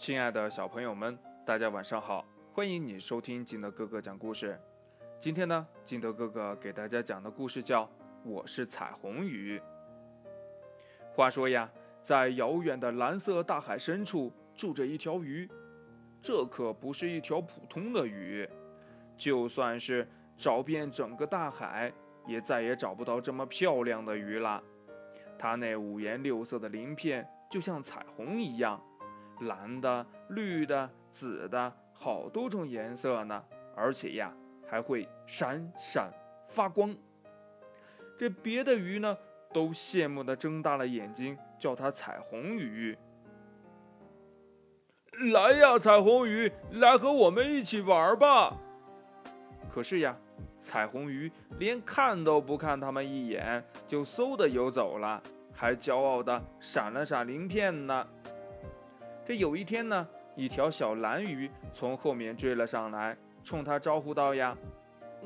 亲爱的小朋友们，大家晚上好！欢迎你收听金德哥哥讲故事。今天呢，金德哥哥给大家讲的故事叫《我是彩虹鱼》。话说呀，在遥远的蓝色大海深处住着一条鱼，这可不是一条普通的鱼，就算是找遍整个大海，也再也找不到这么漂亮的鱼了。它那五颜六色的鳞片就像彩虹一样。蓝的、绿的、紫的，好多种颜色呢，而且呀，还会闪闪发光。这别的鱼呢，都羡慕的睁大了眼睛，叫它彩虹鱼。来呀，彩虹鱼，来和我们一起玩吧！可是呀，彩虹鱼连看都不看他们一眼，就嗖的游走了，还骄傲的闪了闪鳞片呢。这有一天呢，一条小蓝鱼从后面追了上来，冲他招呼道：“呀，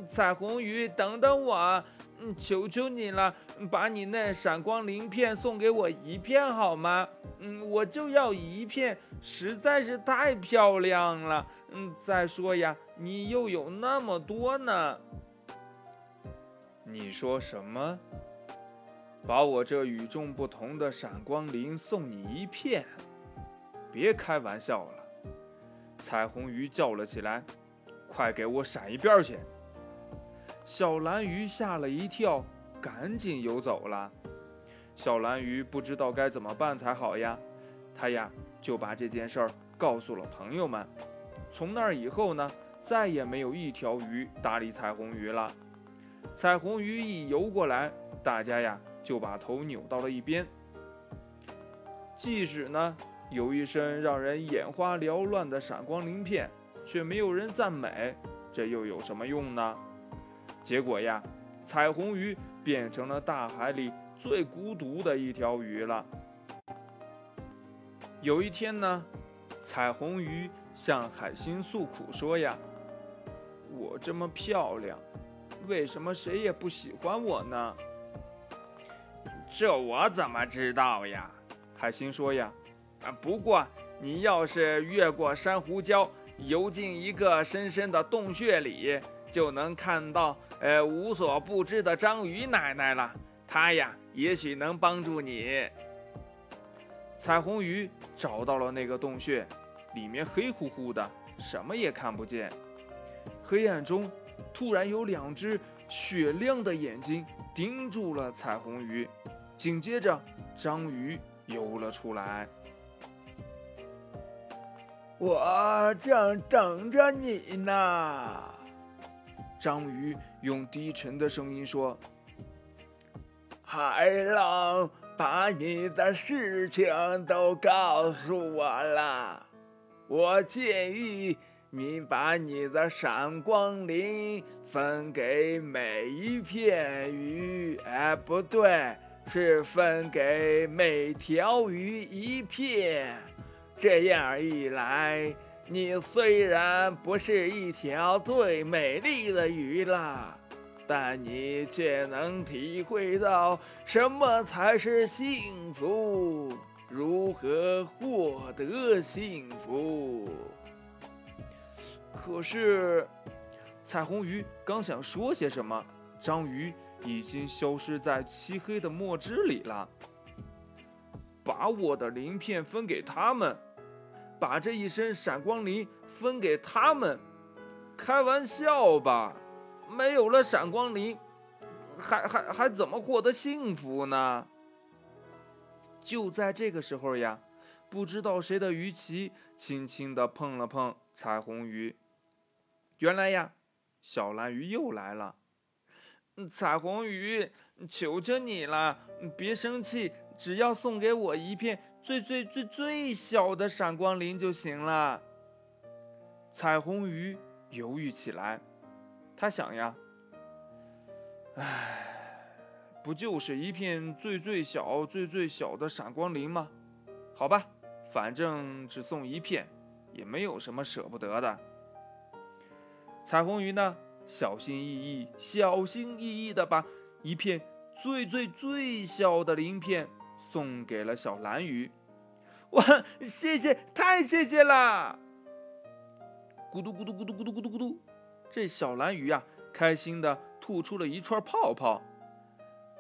彩虹鱼，等等我，嗯，求求你了，把你那闪光鳞片送给我一片好吗？嗯，我就要一片，实在是太漂亮了。嗯，再说呀，你又有那么多呢。你说什么？把我这与众不同的闪光鳞送你一片？”别开玩笑了！彩虹鱼叫了起来：“快给我闪一边去！”小蓝鱼吓了一跳，赶紧游走了。小蓝鱼不知道该怎么办才好呀，他呀就把这件事儿告诉了朋友们。从那以后呢，再也没有一条鱼搭理彩虹鱼了。彩虹鱼一游过来，大家呀就把头扭到了一边。即使呢。有一身让人眼花缭乱的闪光鳞片，却没有人赞美，这又有什么用呢？结果呀，彩虹鱼变成了大海里最孤独的一条鱼了。有一天呢，彩虹鱼向海星诉苦说：“呀，我这么漂亮，为什么谁也不喜欢我呢？”这我怎么知道呀？海星说：“呀。”不过你要是越过珊瑚礁，游进一个深深的洞穴里，就能看到呃无所不知的章鱼奶奶了。她呀，也许能帮助你。彩虹鱼找到了那个洞穴，里面黑乎乎的，什么也看不见。黑暗中，突然有两只雪亮的眼睛盯住了彩虹鱼，紧接着章鱼游了出来。我正等着你呢。章鱼用低沉的声音说：“海浪把你的事情都告诉我了。我建议你把你的闪光鳞分给每一片鱼。哎，不对，是分给每条鱼一片。”这样一来，你虽然不是一条最美丽的鱼啦，但你却能体会到什么才是幸福，如何获得幸福。可是，彩虹鱼刚想说些什么，章鱼已经消失在漆黑的墨汁里了。把我的鳞片分给他们。把这一身闪光鳞分给他们，开玩笑吧？没有了闪光鳞，还还还怎么获得幸福呢？就在这个时候呀，不知道谁的鱼鳍轻轻地碰了碰彩虹鱼。原来呀，小蓝鱼又来了。彩虹鱼，求求你了，别生气，只要送给我一片。最最最最小的闪光鳞就行了。彩虹鱼犹豫起来，他想呀，唉，不就是一片最最小、最最小的闪光鳞吗？好吧，反正只送一片，也没有什么舍不得的。彩虹鱼呢，小心翼翼、小心翼翼地把一片最最最小的鳞片。送给了小蓝鱼，哇，谢谢，太谢谢了！咕嘟咕嘟咕嘟咕嘟咕嘟咕嘟，这小蓝鱼呀，开心的吐出了一串泡泡，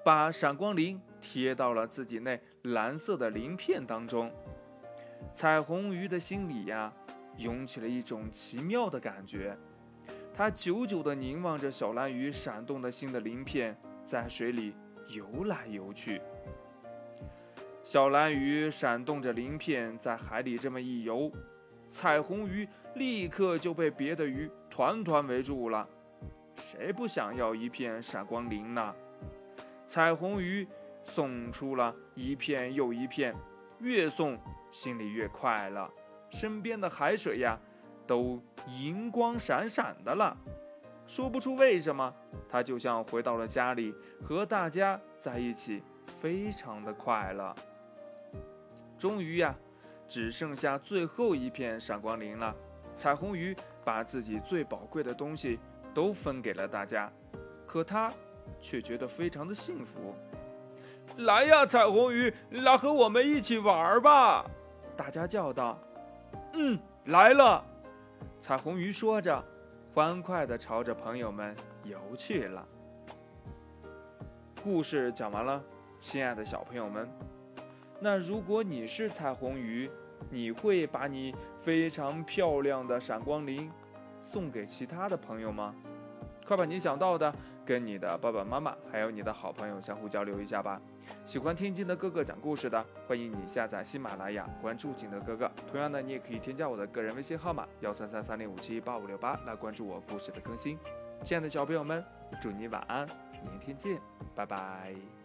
把闪光鳞贴到了自己那蓝色的鳞片当中。彩虹鱼的心里呀，涌起了一种奇妙的感觉。它久久地凝望着小蓝鱼闪动的新的鳞片，在水里游来游去。小蓝鱼闪动着鳞片在海里这么一游，彩虹鱼立刻就被别的鱼团团围住了。谁不想要一片闪光鳞呢？彩虹鱼送出了一片又一片，越送心里越快乐。身边的海水呀，都银光闪闪的了。说不出为什么，它就像回到了家里，和大家在一起，非常的快乐。终于呀，只剩下最后一片闪光鳞了。彩虹鱼把自己最宝贵的东西都分给了大家，可它却觉得非常的幸福。来呀，彩虹鱼，来和我们一起玩吧！大家叫道。嗯，来了。彩虹鱼说着，欢快地朝着朋友们游去了。故事讲完了，亲爱的小朋友们。那如果你是彩虹鱼，你会把你非常漂亮的闪光鳞送给其他的朋友吗？快把你想到的跟你的爸爸妈妈还有你的好朋友相互交流一下吧。喜欢听金德哥哥讲故事的，欢迎你下载喜马拉雅，关注金德哥哥。同样的，你也可以添加我的个人微信号码幺三三三零五七八五六八来关注我故事的更新。亲爱的小朋友们，祝你晚安，明天见，拜拜。